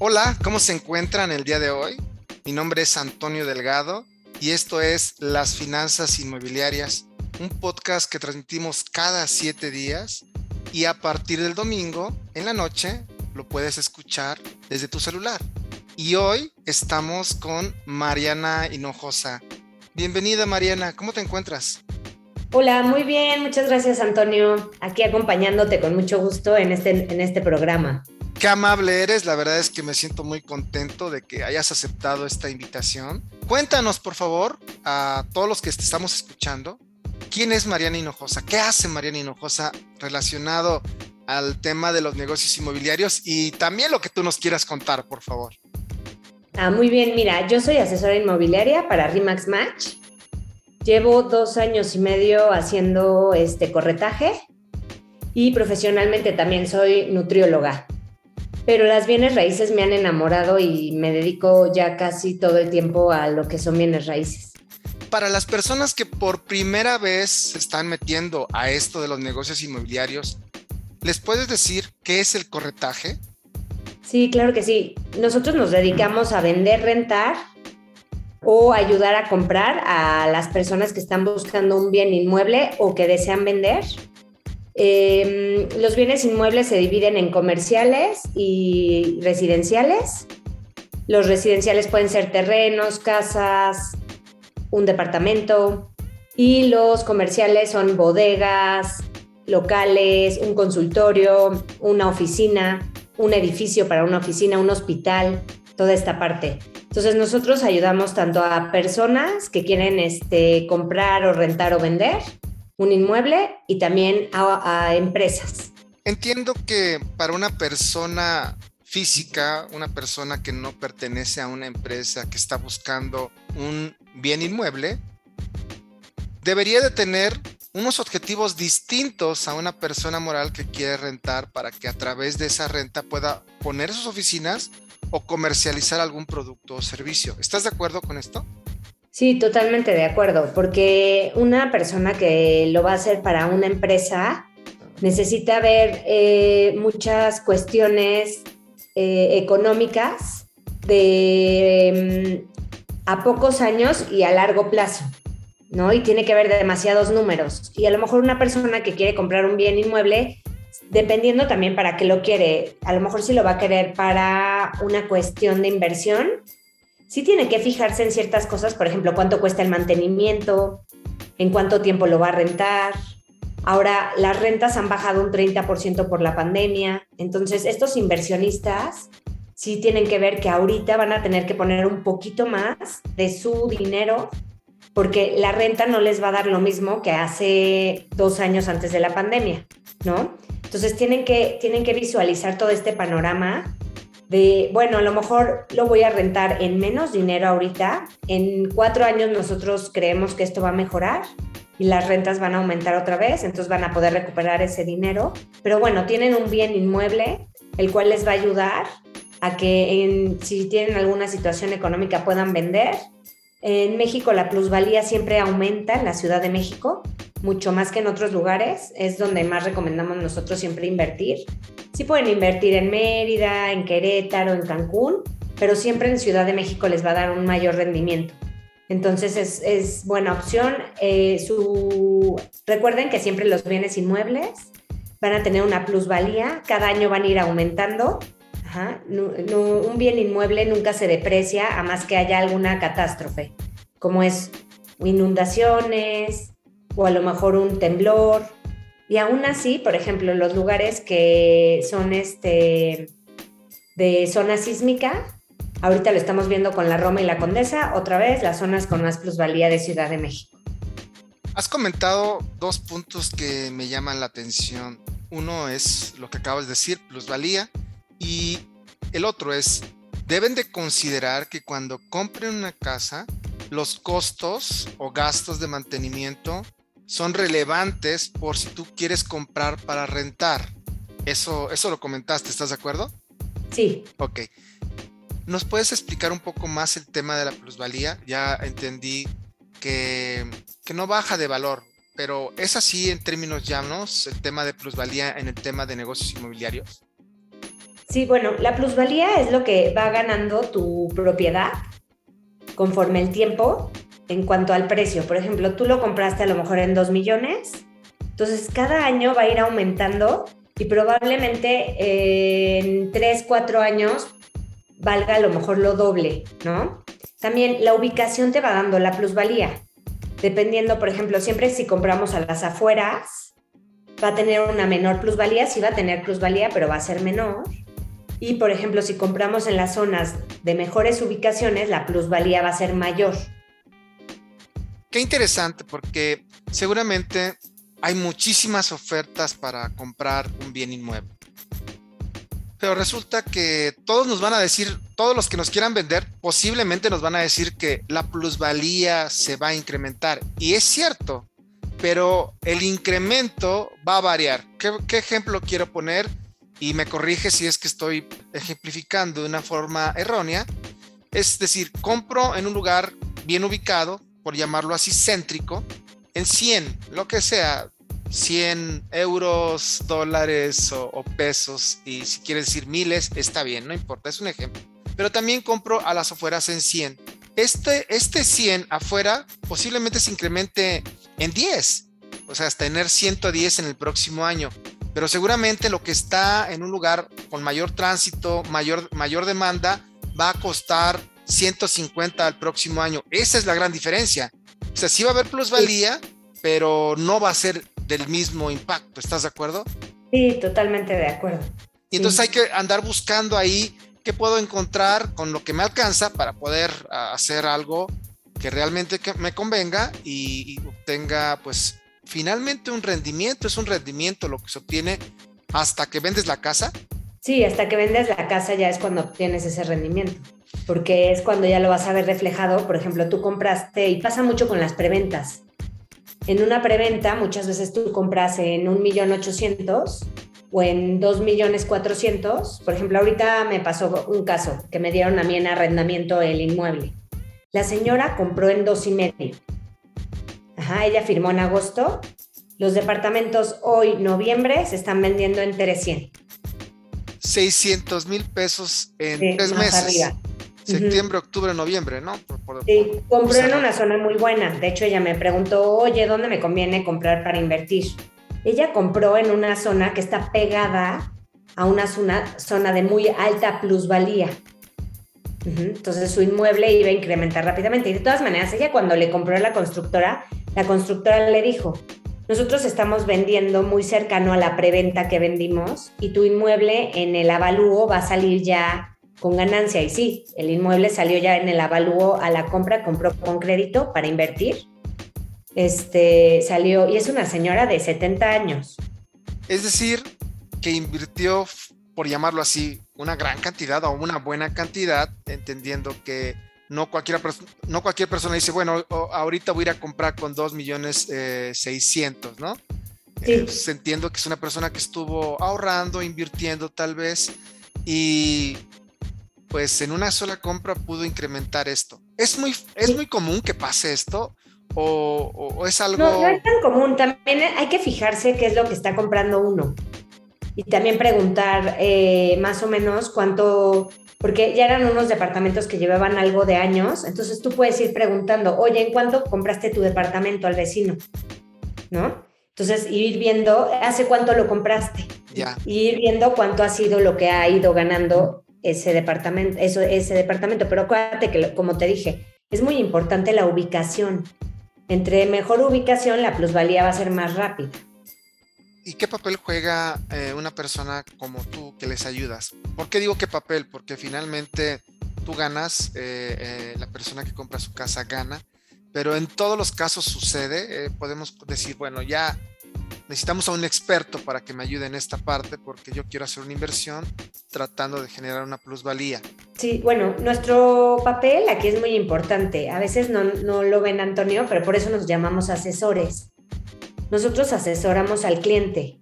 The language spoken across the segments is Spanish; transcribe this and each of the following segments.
Hola, ¿cómo se encuentran el día de hoy? Mi nombre es Antonio Delgado y esto es Las Finanzas Inmobiliarias, un podcast que transmitimos cada siete días y a partir del domingo en la noche lo puedes escuchar desde tu celular. Y hoy estamos con Mariana Hinojosa. Bienvenida Mariana, ¿cómo te encuentras? Hola, muy bien, muchas gracias Antonio, aquí acompañándote con mucho gusto en este, en este programa. Qué amable eres, la verdad es que me siento muy contento de que hayas aceptado esta invitación. Cuéntanos, por favor, a todos los que te estamos escuchando, ¿quién es Mariana Hinojosa? ¿Qué hace Mariana Hinojosa relacionado al tema de los negocios inmobiliarios y también lo que tú nos quieras contar, por favor? Ah, muy bien, mira, yo soy asesora inmobiliaria para Remax Match. Llevo dos años y medio haciendo este corretaje y profesionalmente también soy nutrióloga pero las bienes raíces me han enamorado y me dedico ya casi todo el tiempo a lo que son bienes raíces. Para las personas que por primera vez se están metiendo a esto de los negocios inmobiliarios, ¿les puedes decir qué es el corretaje? Sí, claro que sí. Nosotros nos dedicamos a vender, rentar o ayudar a comprar a las personas que están buscando un bien inmueble o que desean vender Em, los bienes inmuebles se dividen en comerciales y residenciales. Los residenciales pueden ser terrenos, casas, un departamento. Y los comerciales son bodegas, locales, un consultorio, una oficina, un edificio para una oficina, un hospital, toda esta parte. Entonces nosotros ayudamos tanto a personas que quieren este, comprar o rentar o vender, un inmueble y también a, empresas. Entiendo que para una persona física, una persona que no pertenece a una empresa que está buscando un bien inmueble, debería de tener unos objetivos distintos a una persona moral que quiere rentar para que a través de esa renta pueda poner sus oficinas o comercializar algún producto o servicio. ¿Estás de acuerdo con esto? Sí, totalmente de acuerdo, porque una persona que lo va a hacer para una empresa necesita ver eh, muchas cuestiones eh, económicas de mm, a pocos años y a largo plazo, ¿no? Y tiene que ver demasiados números. Y a lo mejor una persona que quiere comprar un bien inmueble, dependiendo también para qué lo quiere, a lo mejor si lo va a querer para una cuestión de inversión, sí tiene que fijarse en ciertas cosas, por ejemplo, cuánto cuesta el mantenimiento, en cuánto tiempo lo va a rentar. Ahora, las rentas han bajado un 30% por la pandemia, entonces estos inversionistas sí tienen que ver que ahorita van a tener que poner un poquito más de su dinero porque la renta no les va a dar lo mismo que hace dos años antes de la pandemia, ¿no? Entonces tienen que, tienen que visualizar todo este panorama bueno, a lo mejor lo voy a rentar en menos dinero ahorita, en cuatro años nosotros creemos que esto va a mejorar y las rentas van a aumentar otra vez, entonces van a poder recuperar ese dinero, pero bueno, tienen un bien inmueble, el cual les va a ayudar a que si tienen alguna situación económica puedan vender. En México la plusvalía siempre aumenta en la Ciudad de México, mucho más que en otros lugares, es donde más recomendamos nosotros siempre invertir. Sí pueden invertir en Mérida, en Querétaro, en Cancún, pero siempre en Ciudad de México les va a dar un mayor rendimiento. Entonces es, buena opción. Eh, su... Recuerden que siempre los bienes inmuebles van a tener una plusvalía, cada año van a ir aumentando. un bien inmueble nunca se deprecia a más que haya alguna catástrofe, como es inundaciones, o a lo mejor un temblor. Y aún así, por ejemplo, los lugares que son este, de zona sísmica, ahorita lo estamos viendo con la Roma y la Condesa, otra vez las zonas con más plusvalía de Ciudad de México. Has comentado dos puntos que me llaman la atención. Uno es lo que acabas de decir, plusvalía, y el otro es, deben de considerar que cuando compren una casa, los costos o gastos de mantenimiento son relevantes por si tú quieres comprar para rentar. Eso, eso lo comentaste, ¿estás de acuerdo? Sí. Ok. ¿Nos puedes explicar un poco más el tema de la plusvalía? Ya entendí que, que no baja de valor, pero ¿es así en términos llanos el tema de plusvalía en el tema de negocios inmobiliarios? Sí, bueno, la plusvalía es lo que va ganando tu propiedad conforme el tiempo en cuanto al precio. Por ejemplo, tú lo compraste a lo mejor en 2 millones, entonces cada año va a ir aumentando y probablemente en 3, 4 años valga a lo mejor lo doble, ¿no? También la ubicación te va dando la plusvalía. Dependiendo, por ejemplo, siempre si compramos a las afueras, va a tener una menor plusvalía, sí va a tener plusvalía, pero va a ser menor. Y, por ejemplo, si compramos en las zonas de mejores ubicaciones, la plusvalía va a ser mayor. Qué interesante, porque seguramente hay muchísimas ofertas para comprar un bien inmueble. Pero resulta que todos nos van a decir, todos los que nos quieran vender, posiblemente nos van a decir que la plusvalía se va a incrementar. Y es cierto, pero el incremento va a variar. ¿Qué, ejemplo quiero poner? Y me corrige si es que estoy ejemplificando de una forma errónea. Es decir, compro en un lugar bien ubicado, por llamarlo así, céntrico, en 100, lo que sea, 100 euros, dólares o, pesos, y si quieres decir miles, está bien, no importa, es un ejemplo. Pero también compro a las afueras en 100. Este, este 100 afuera posiblemente se incremente en 10, o sea, hasta tener 110 en el próximo año. Pero seguramente lo que está en un lugar con mayor tránsito, mayor, mayor demanda, va a costar 150 al próximo año. Esa es la gran diferencia. O sea, sí va a haber plusvalía, pero no va a ser del mismo impacto. ¿Estás de acuerdo? Sí, totalmente de acuerdo. Y entonces hay que andar buscando ahí qué puedo encontrar con lo que me alcanza para poder hacer algo que realmente me convenga y, y obtenga pues finalmente un rendimiento. Es un rendimiento lo que se obtiene hasta que vendes la casa. Sí, hasta que vendes la casa ya es cuando obtienes ese rendimiento, porque es cuando ya lo vas a ver reflejado. Por ejemplo, tú compraste, y pasa mucho con las preventas, en una preventa muchas veces tú compras en un millón ochocientos o en dos millones cuatrocientos. Por ejemplo, ahorita me pasó un caso que me dieron a mí en arrendamiento el inmueble. La señora compró en dos y medio. Ajá, ella firmó en agosto. Los departamentos hoy, noviembre, se están vendiendo en 300. 600 mil pesos en tres meses septiembre, octubre, noviembre, ¿no? sí, compró en una zona muy buena. De hecho, ella me preguntó, oye, ¿dónde me conviene comprar para invertir? Ella compró en una zona que está pegada a una zona, zona de muy alta plusvalía. Entonces su inmueble iba a incrementar rápidamente. Y de todas maneras, ella cuando le compró a la constructora, la constructora le dijo, nosotros estamos vendiendo muy cercano a la preventa que vendimos y tu inmueble en el avalúo va a salir ya con ganancia. Y sí, el inmueble salió ya en el avalúo a la compra, compró con crédito para invertir. Este salió, y es una señora de 70 años. Es decir, que invirtió, por llamarlo así, una gran cantidad o una buena cantidad, entendiendo que no, cualquiera, no cualquier persona dice, bueno, ahorita voy a ir a comprar con 2 millones eh, 600, ¿no? Sí. Eh, pues, entiendo que es una persona que estuvo ahorrando, invirtiendo tal vez, y pues en una sola compra pudo incrementar esto. ¿Es muy, es muy común que pase esto? ¿O, es algo...? No, no es tan común. También hay que fijarse qué es lo que está comprando uno. Y también preguntar eh, más o menos cuánto... Porque ya eran unos departamentos que llevaban algo de años. Entonces tú puedes ir preguntando, oye, ¿en cuánto compraste tu departamento al vecino? ¿No? Entonces, ir viendo, ¿hace cuánto lo compraste? Ya. Y ir viendo cuánto ha sido lo que ha ido ganando ese departamento, eso, ese departamento. Pero acuérdate que, como te dije, es muy importante la ubicación. Entre mejor ubicación, la plusvalía va a ser más rápida. ¿Y qué papel juega eh, una persona como tú que les ayudas? ¿Por qué digo qué papel? Porque finalmente tú ganas, eh, eh, la persona que compra su casa gana, pero en todos los casos sucede, podemos decir, bueno, ya necesitamos a un experto para que me ayude en esta parte porque yo quiero hacer una inversión tratando de generar una plusvalía. Sí, bueno, nuestro papel aquí es muy importante. A veces no, no lo ven Antonio, pero por eso nos llamamos asesores. Nosotros asesoramos al cliente.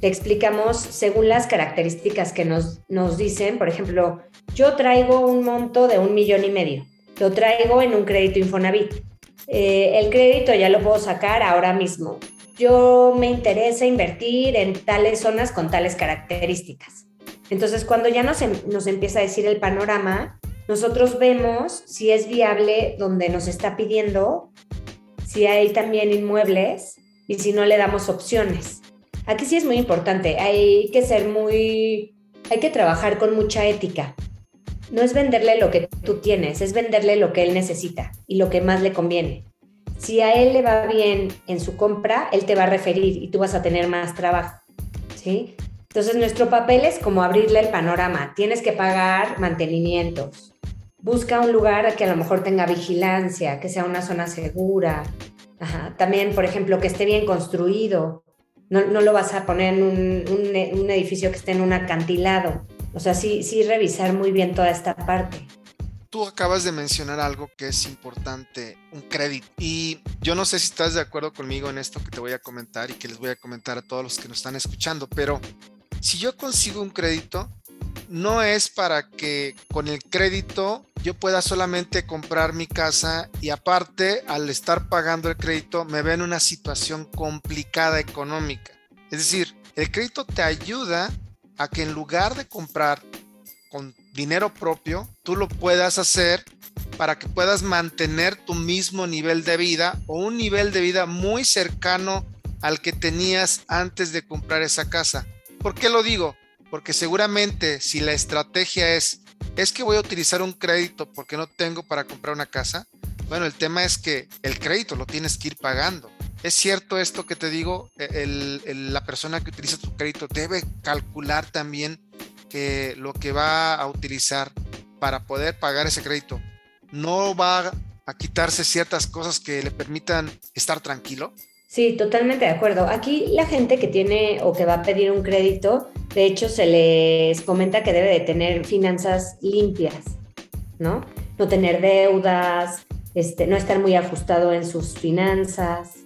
Le explicamos según las características que nos, nos dicen. Por ejemplo, yo traigo un monto de un millón y medio. Lo traigo en un crédito Infonavit. Eh, el crédito ya lo puedo sacar ahora mismo yo me interesa invertir en tales zonas con tales características. Entonces, cuando ya nos, em, nos empieza a decir el panorama, nosotros vemos si es viable donde nos está pidiendo, si hay también inmuebles y si no le damos opciones. Aquí sí es muy importante, hay que ser muy, hay que trabajar con mucha ética. No es venderle lo que tú tienes, es venderle lo que él necesita y lo que más le conviene. Si a él le va bien en su compra, él te va a referir y tú vas a tener más trabajo. ¿sí? Entonces nuestro papel es como abrirle el panorama. Tienes que pagar mantenimientos. Busca un lugar que a lo mejor tenga vigilancia, que sea una zona segura. También, por ejemplo, que esté bien construido. No, lo vas a poner en un, edificio que esté en un acantilado. O sea, sí, sí revisar muy bien toda esta parte tú acabas de mencionar algo que es importante, un crédito. Y yo no sé si estás de acuerdo conmigo en esto que te voy a comentar y que les voy a comentar a todos los que nos están escuchando, pero si yo consigo un crédito, no es para que con el crédito yo pueda solamente comprar mi casa y aparte al estar pagando el crédito me ve en una situación complicada económica. Es decir, el crédito te ayuda a que en lugar de comprar con dinero propio, tú lo puedas hacer para que puedas mantener tu mismo nivel de vida o un nivel de vida muy cercano al que tenías antes de comprar esa casa. ¿Por qué lo digo? Porque seguramente si la estrategia es, es que voy a utilizar un crédito porque no tengo para comprar una casa, bueno, el tema es que el crédito lo tienes que ir pagando. ¿Es cierto esto que te digo? E, la persona que utiliza tu crédito debe calcular también que lo que va a utilizar para poder pagar ese crédito no va a quitarse ciertas cosas que le permitan estar tranquilo? Sí, totalmente de acuerdo. Aquí la gente que tiene o que va a pedir un crédito, de hecho se les comenta que debe de tener finanzas limpias, ¿no? No tener deudas, este, no estar muy ajustado en sus finanzas.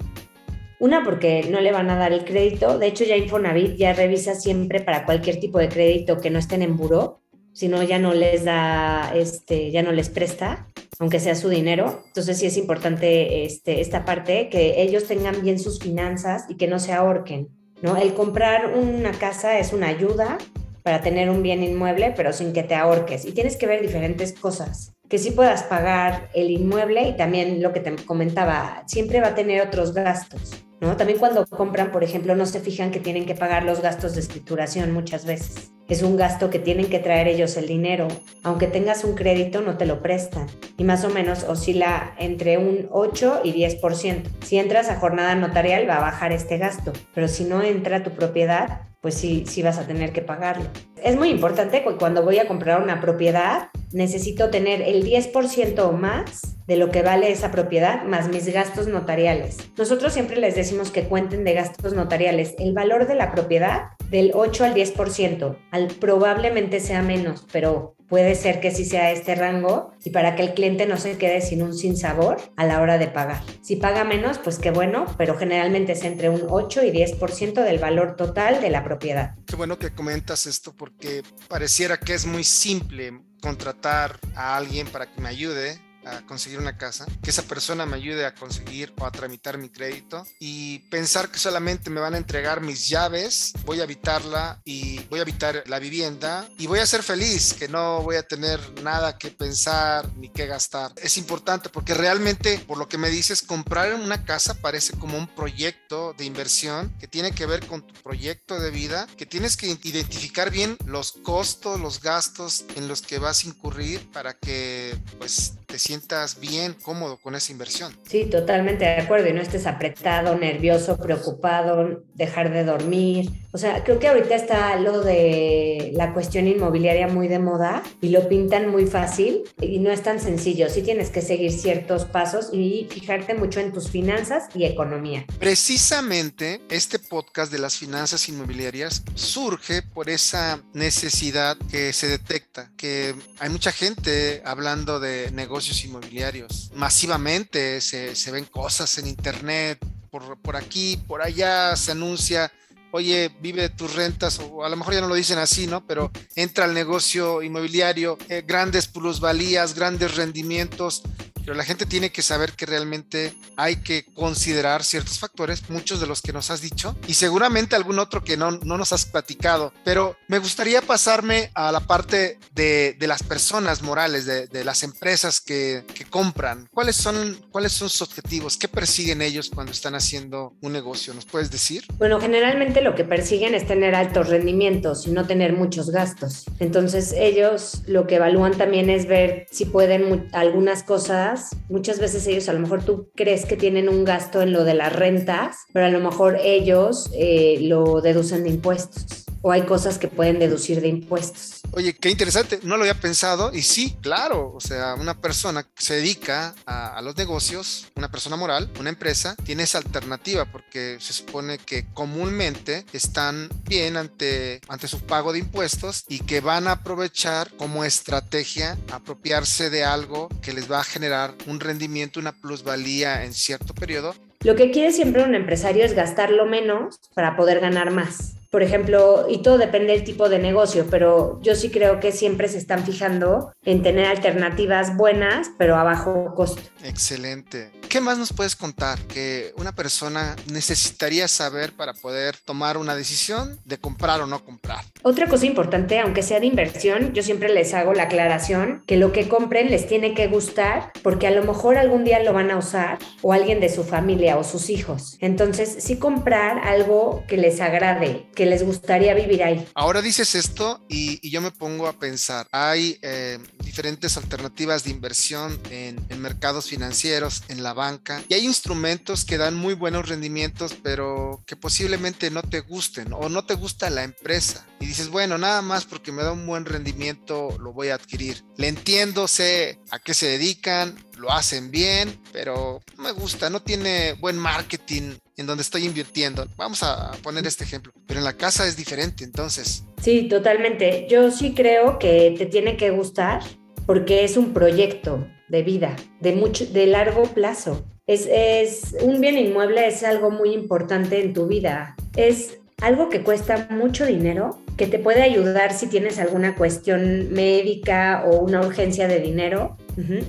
Una, porque no le van a dar el crédito. De hecho, ya Infonavit ya revisa siempre para cualquier tipo de crédito que no estén en buró, si no ya no les da, este, ya no les presta, aunque sea su dinero. Entonces sí es importante este, esta parte, que ellos tengan bien sus finanzas y que no se ahorquen, ¿no? El comprar una casa es una ayuda para tener un bien inmueble, pero sin que te ahorques. Y tienes que ver diferentes cosas que sí puedas pagar el inmueble y también lo que te comentaba, siempre va a tener otros gastos. También cuando compran, por ejemplo, no se fijan que tienen que pagar los gastos de escrituración muchas veces. Es un gasto que tienen que traer ellos el dinero. Aunque tengas un crédito, no te lo prestan. Y más o menos oscila entre un 8 y 10%. Si entras a jornada notarial, va a bajar este gasto. Pero si no entra tu propiedad, pues sí, sí vas a tener que pagarlo. Es muy importante cuando voy a comprar una propiedad, necesito tener el 10% o más de lo que vale esa propiedad más mis gastos notariales. Nosotros siempre les decimos que cuenten de gastos notariales el valor de la propiedad del 8 al 10%. Al, probablemente sea menos, pero puede ser que sí sea este rango y para que el cliente no se quede sin un sinsabor a la hora de pagar. Si paga menos, pues qué bueno, pero generalmente es entre un 8 y 10% del valor total de la propiedad. Qué bueno que comentas esto porque pareciera que es muy simple contratar a alguien para que me ayude a conseguir una casa, que esa persona me ayude a conseguir o a tramitar mi crédito y pensar que solamente me van a entregar mis llaves, voy a habitarla y voy a habitar la vivienda y voy a ser feliz, que no voy a tener nada que pensar ni que gastar. Es importante porque realmente, por lo que me dices, comprar una casa parece como un proyecto de inversión que tiene que ver con tu proyecto de vida, que tienes que identificar bien los costos, los gastos en los que vas a incurrir para que pues te sientas bien, cómodo con esa inversión. Sí, totalmente de acuerdo y no estés apretado, nervioso, preocupado, dejar de dormir. O sea, creo que ahorita está lo de la cuestión inmobiliaria muy de moda y lo pintan muy fácil y no es tan sencillo. Sí tienes que seguir ciertos pasos y fijarte mucho en tus finanzas y economía. Precisamente este podcast de las finanzas inmobiliarias surge por esa necesidad que se detecta, que hay mucha gente hablando de negocios inmobiliarios. Masivamente se, se ven cosas en internet, por, por, aquí, por allá se anuncia, oye, vive de tus rentas, o a lo mejor ya no lo dicen así, ¿no? Pero entra al negocio inmobiliario, eh, grandes plusvalías, grandes rendimientos. Pero la gente tiene que saber que realmente hay que considerar ciertos factores, muchos de los que nos has dicho, y seguramente algún otro que no, no nos has platicado. Pero me gustaría pasarme a la parte de, de las personas morales, de, de las empresas que, que, compran. ¿Cuáles son, ¿Cuáles son sus objetivos? ¿Qué persiguen ellos cuando están haciendo un negocio? ¿Nos puedes decir? Bueno, generalmente lo que persiguen es tener altos rendimientos y no tener muchos gastos. Entonces ellos lo que evalúan también es ver si pueden algunas cosas. Muchas veces ellos a lo mejor tú crees que tienen un gasto en lo de las rentas, pero a lo mejor ellos eh, lo deducen de impuestos o hay cosas que pueden deducir de impuestos. Oye, qué interesante, no lo había pensado y sí, claro, o sea, una persona que se dedica a, a, los negocios, una persona moral, una empresa, tiene esa alternativa porque se supone que comúnmente están bien ante, ante su pago de impuestos y que van a aprovechar como estrategia apropiarse de algo que les va a generar un rendimiento, una plusvalía en cierto periodo. Lo que quiere siempre un empresario es gastar lo menos para poder ganar más por ejemplo, y todo depende del tipo de negocio, pero yo sí creo que siempre se están fijando en tener alternativas buenas, pero a bajo costo. Excelente. ¿Qué más nos puedes contar que una persona necesitaría saber para poder tomar una decisión de comprar o no comprar? Otra cosa importante, aunque sea de inversión, yo siempre les hago la aclaración que lo que compren les tiene que gustar porque a lo mejor algún día lo van a usar o alguien de su familia o sus hijos. Entonces, sí comprar algo que les agrade, que les gustaría vivir ahí. Ahora dices esto y, y yo me pongo a pensar, hay eh, diferentes alternativas de inversión en, en mercados financieros, en la banca, y hay instrumentos que dan muy buenos rendimientos, pero que posiblemente no te gusten o no te gusta la empresa. Y dices, bueno, nada más porque me da un buen rendimiento lo voy a adquirir. Le entiendo, sé a qué se dedican, lo hacen bien, pero no me gusta, no tiene buen marketing en donde estoy invirtiendo. Vamos a poner este ejemplo, pero en la casa es diferente, entonces. Sí, totalmente. Yo sí creo que te tiene que gustar porque es un proyecto de vida, de, mucho, de largo plazo. Es, es un bien inmueble, es algo muy importante en tu vida. Es algo que cuesta mucho dinero, que te puede ayudar si tienes alguna cuestión médica o una urgencia de dinero.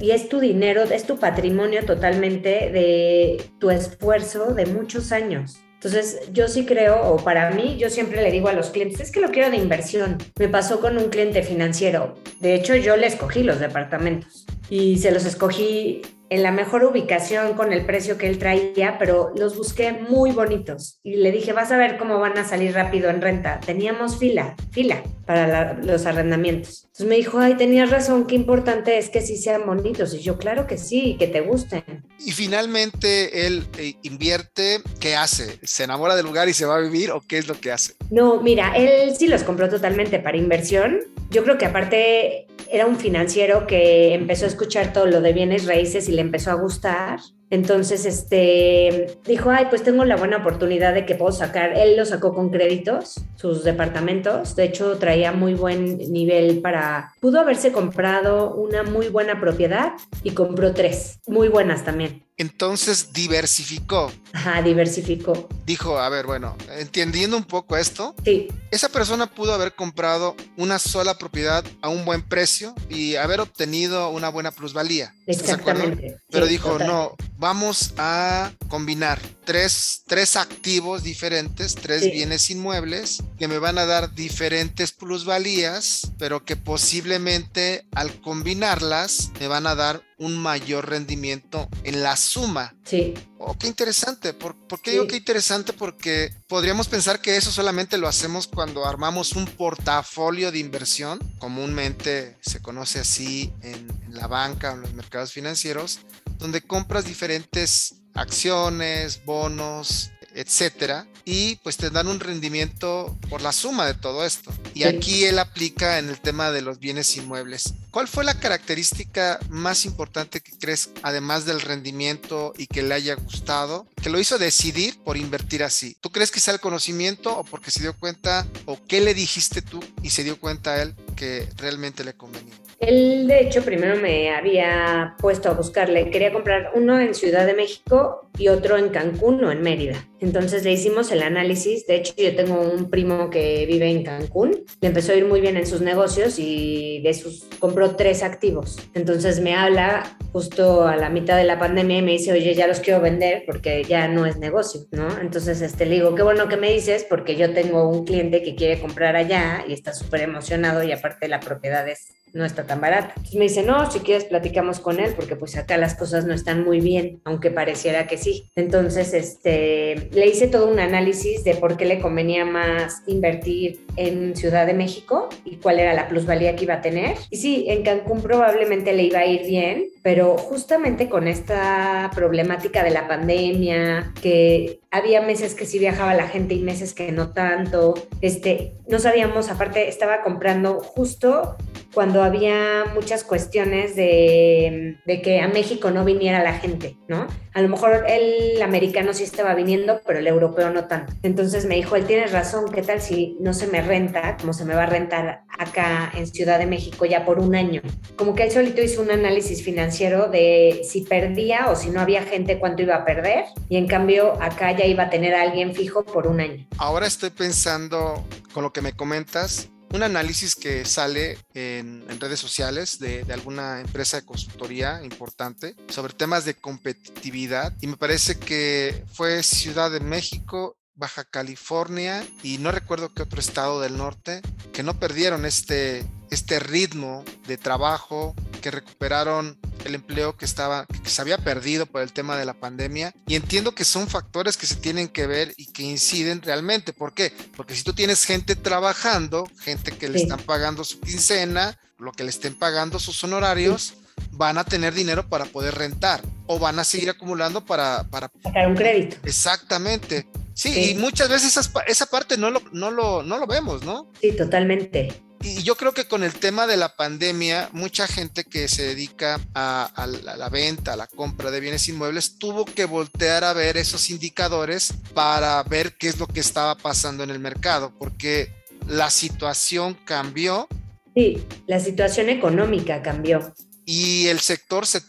Y es tu dinero, es tu patrimonio totalmente de tu esfuerzo de muchos años. Entonces, yo sí creo, o para mí, yo siempre le digo a los clientes, es que lo quiero de inversión. Me pasó con un cliente financiero. De hecho, yo le escogí los departamentos y se los escogí en la mejor ubicación con el precio que él traía, pero los busqué muy bonitos. Y le dije, vas a ver cómo van a salir rápido en renta. Teníamos fila, fila para la, los arrendamientos. Entonces me dijo, ay, tenías razón, qué importante es que sí sean bonitos. Y yo, claro que sí, que te gusten. Y finalmente él eh, invierte, ¿qué hace? ¿Se enamora del lugar y se va a vivir o qué es lo que hace? No, mira, él sí los compró totalmente para inversión. Yo creo que aparte era un financiero que empezó a escuchar todo lo de bienes raíces y le empezó a gustar. Entonces, este, dijo, ay, pues tengo la buena oportunidad de que puedo sacar, él lo sacó con créditos, sus departamentos, de hecho traía muy buen nivel para, pudo haberse comprado una muy buena propiedad y compró tres, muy buenas también. Entonces diversificó. Ajá, diversificó. Dijo, a ver, bueno, entendiendo un poco esto, sí. esa persona pudo haber comprado una sola propiedad a un buen precio y haber obtenido una buena plusvalía. Exactamente. Pero sí, dijo, total. no, vamos a combinar tres, tres activos diferentes, tres sí. bienes inmuebles que me van a dar diferentes plusvalías, pero que posiblemente al combinarlas me van a dar un mayor rendimiento en la suma. Sí. Oh, qué interesante. ¿Por, por qué sí. digo qué interesante? Porque podríamos pensar que eso solamente lo hacemos cuando armamos un portafolio de inversión. Comúnmente se conoce así en, en la banca o en los mercados financieros, donde compras diferentes acciones, bonos, etcétera, y pues te dan un rendimiento por la suma de todo esto. Y aquí él aplica en el tema de los bienes inmuebles. ¿Cuál fue la característica más importante que crees, además del rendimiento y que le haya gustado, que lo hizo decidir por invertir así? ¿Tú crees que sea el conocimiento o porque se dio cuenta, o qué le dijiste tú y se dio cuenta a él que realmente le convenía? Él, de hecho, primero me había puesto a buscarle. Quería comprar uno en Ciudad de México y otro en Cancún o en Mérida. Entonces le hicimos el análisis. De hecho, yo tengo un primo que vive en Cancún. Le empezó a ir muy bien en sus negocios y de sus compró tres activos. Entonces me habla justo a la mitad de la pandemia y me dice, oye, ya los quiero vender porque ya no es negocio, ¿no? Entonces este, le digo, qué bueno que me dices porque yo tengo un cliente que quiere comprar allá y está súper emocionado y aparte la propiedad es no está tan barata. Me dice, no, si quieres platicamos con él, porque pues acá las cosas no están muy bien, aunque pareciera que sí. Entonces, este, le hice todo un análisis de por qué le convenía más invertir en Ciudad de México y cuál era la plusvalía que iba a tener. Y sí, en Cancún probablemente le iba a ir bien, pero justamente con esta problemática de la pandemia, que había meses que sí viajaba la gente y meses que no tanto, este, no sabíamos, aparte estaba comprando justo cuando había muchas cuestiones de, de, que a México no viniera la gente, ¿no? A lo mejor el americano sí estaba viniendo, pero el europeo no tanto. Entonces me dijo, él tiene razón, ¿qué tal si no se me renta, como se me va a rentar acá en Ciudad de México ya por un año? Como que él solito hizo un análisis financiero de si perdía o si no había gente, cuánto iba a perder, y en cambio acá ya iba a tener a alguien fijo por un año. Ahora estoy pensando, con lo que me comentas, un análisis que sale en, redes sociales de, de, alguna empresa de consultoría importante sobre temas de competitividad y me parece que fue Ciudad de México Baja California y no recuerdo qué otro estado del norte que no perdieron este, este ritmo de trabajo, que recuperaron el empleo que estaba que se había perdido por el tema de la pandemia y entiendo que son factores que se tienen que ver y que inciden realmente. ¿Por qué? Porque si tú tienes gente trabajando, gente que le están pagando su quincena, lo que le estén pagando sus honorarios, van a tener dinero para poder rentar o van a seguir acumulando para para sacar un crédito. Exactamente. Sí, y muchas veces esa, esa parte no lo, no, lo, no lo vemos, ¿no? Sí, totalmente y yo creo que con el tema de la pandemia, mucha gente que se dedica a, la, venta, a la compra de bienes inmuebles, tuvo que voltear a ver esos indicadores para ver qué es lo que estaba pasando en el mercado, porque la situación cambió. Sí, la situación económica cambió y el sector se,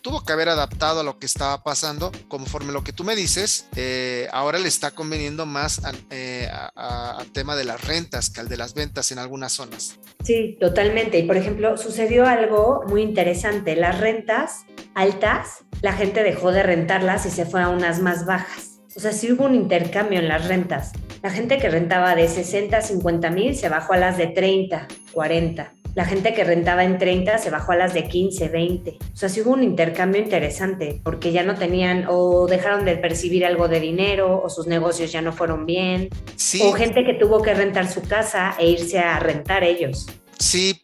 tuvo que haber adaptado a lo que estaba pasando, conforme lo que tú me dices, eh, ahora le está conveniendo más eh, al tema de las rentas que al de las ventas en algunas zonas. Sí, totalmente. Y por ejemplo, sucedió algo muy interesante. Las rentas altas, la gente dejó de rentarlas y se fue a unas más bajas. O sea, sí hubo un intercambio en las rentas. La gente que rentaba de 60 a 50 mil se bajó a las de 30, 40 la gente que rentaba en 30 se bajó a las de 15, 20. O sea, sí hubo un intercambio interesante porque ya no tenían o dejaron de percibir algo de dinero o sus negocios ya no fueron bien. Sí. O gente que tuvo que rentar su casa e irse a rentar ellos. Sí,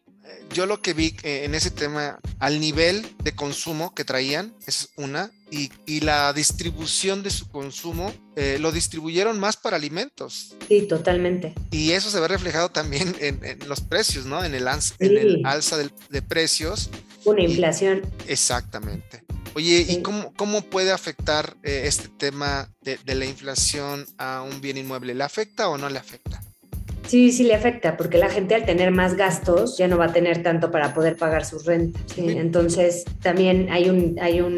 yo lo que vi eh, en ese tema, al nivel de consumo que traían, es una, y, la distribución de su consumo, eh, lo distribuyeron más para alimentos. Sí, totalmente. Y eso se ve reflejado también en, los precios, ¿no? En el, en el alza de, precios. Una inflación. exactamente. Oye, ¿y cómo, cómo, puede afectar eh, este tema de, de la inflación a un bien inmueble? ¿Le afecta o no le afecta? Sí, sí le afecta, porque la gente al tener más gastos ya no va a tener tanto para poder pagar sus rentas. Entonces, también hay un, hay un,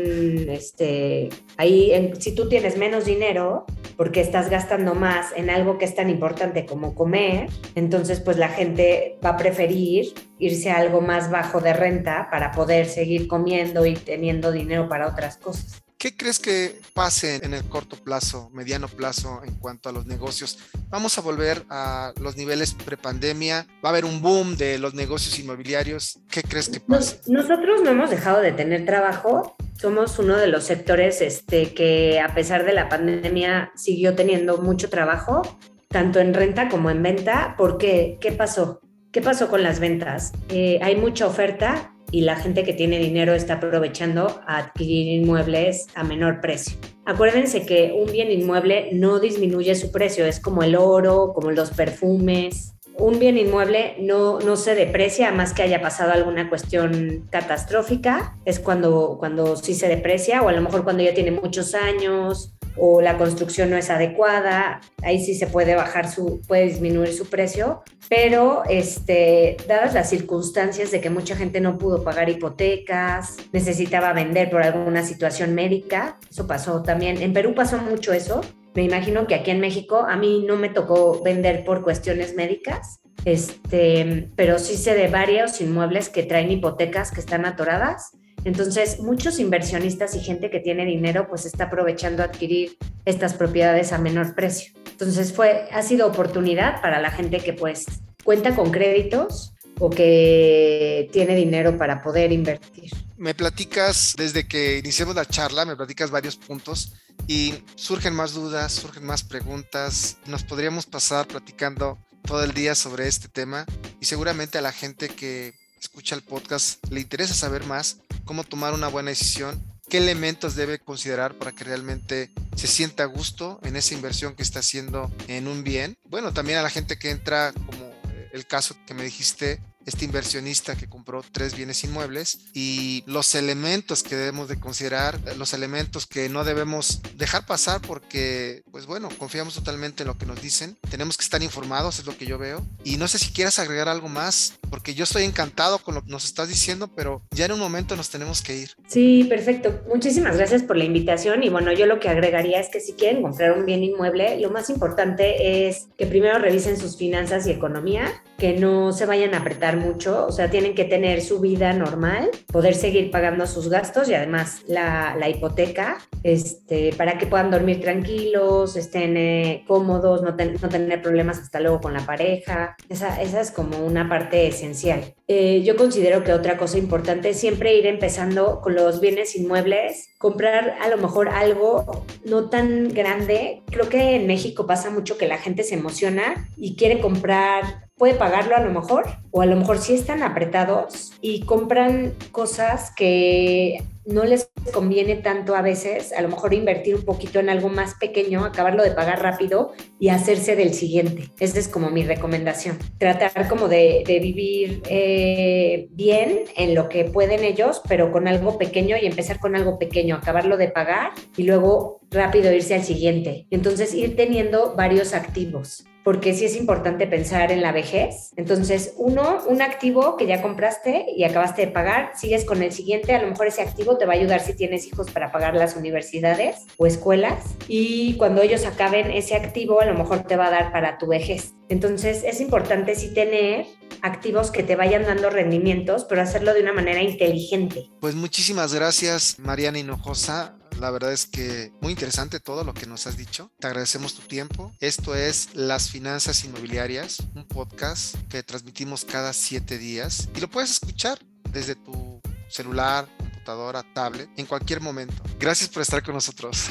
este, ahí, si tú tienes menos dinero, porque estás gastando más en algo que es tan importante como comer, entonces pues la gente va a preferir irse a algo más bajo de renta para poder seguir comiendo y teniendo dinero para otras cosas. ¿Qué crees que pase en el corto plazo, mediano plazo en cuanto a los negocios? ¿Vamos a volver a los niveles prepandemia? ¿Va a haber un boom de los negocios inmobiliarios? ¿Qué crees que pase? nosotros no hemos dejado de tener trabajo. Somos uno de los sectores este, que a pesar de la pandemia siguió teniendo mucho trabajo, tanto en renta como en venta. ¿Por qué? ¿Qué pasó? ¿Qué pasó con las ventas? Eh, hay mucha oferta, y la gente que tiene dinero está aprovechando a adquirir inmuebles a menor precio. Acuérdense que un bien inmueble no disminuye su precio, es como el oro, como los perfumes. Un bien inmueble no, no se deprecia más que haya pasado alguna cuestión catastrófica, es cuando, cuando sí se deprecia o a lo mejor cuando ya tiene muchos años o la construcción no es adecuada, ahí sí se puede bajar su, puede disminuir su precio, pero este, dadas las circunstancias de que mucha gente no pudo pagar hipotecas, necesitaba vender por alguna situación médica, eso pasó también, en Perú pasó mucho eso, me imagino que aquí en México a mí no me tocó vender por cuestiones médicas, este, pero sí sé de varios inmuebles que traen hipotecas que están atoradas. Entonces, muchos inversionistas y gente que tiene dinero, pues está aprovechando adquirir estas propiedades a menor precio. Entonces, fue, ha sido oportunidad para la gente que pues cuenta con créditos o que tiene dinero para poder invertir. Me platicas, desde que iniciamos la charla, me platicas varios puntos y surgen más dudas, surgen más preguntas. Nos podríamos pasar platicando todo el día sobre este tema y seguramente a la gente que escucha el podcast le interesa saber más cómo tomar una buena decisión, qué elementos debe considerar para que realmente se sienta a gusto en esa inversión que está haciendo en un bien. Bueno, también a la gente que entra como el caso que me dijiste este inversionista que compró tres bienes inmuebles y los elementos que debemos de considerar, los elementos que no debemos dejar pasar porque, pues bueno, confiamos totalmente en lo que nos dicen. Tenemos que estar informados, es lo que yo veo. Y no sé si quieras agregar algo más, porque yo estoy encantado con lo que nos estás diciendo, pero ya en un momento nos tenemos que ir. Sí, perfecto. Muchísimas gracias por la invitación y bueno, yo lo que agregaría es que si quieren comprar un bien inmueble, lo más importante es que primero revisen sus finanzas y economía, que no se vayan a apretar mucho, o sea, tienen que tener su vida normal, poder seguir pagando sus gastos y además la, la hipoteca, este, para que puedan dormir tranquilos, estén eh, cómodos, no, no, tener problemas hasta luego con la pareja. Esa, esa es como una parte esencial. Eh, yo considero que otra cosa importante es siempre ir empezando con los bienes inmuebles, comprar a lo mejor algo no tan grande. Creo que en México pasa mucho que la gente se emociona y quiere comprar puede pagarlo a lo mejor, o a lo mejor sí están apretados y compran cosas que no les conviene tanto a veces, a lo mejor invertir un poquito en algo más pequeño, acabarlo de pagar rápido y hacerse del siguiente. Esa es como mi recomendación. Tratar como de, vivir eh, bien en lo que pueden ellos, pero con algo pequeño y empezar con algo pequeño, acabarlo de pagar y luego rápido irse al siguiente. Entonces ir teniendo varios activos porque sí es importante pensar en la vejez. Entonces, uno, un activo que ya compraste y acabaste de pagar, sigues con el siguiente, a lo mejor ese activo te va a ayudar si tienes hijos para pagar las universidades o escuelas y cuando ellos acaben ese activo a lo mejor te va a dar para tu vejez. Entonces es importante sí tener activos que te vayan dando rendimientos, pero hacerlo de una manera inteligente. Pues muchísimas gracias Mariana Hinojosa. La verdad es que muy interesante todo lo que nos has dicho. Te agradecemos tu tiempo. Esto es Las Finanzas Inmobiliarias, un podcast que transmitimos cada siete días y lo puedes escuchar desde tu celular, computadora, tablet, en cualquier momento. Gracias por estar con nosotros.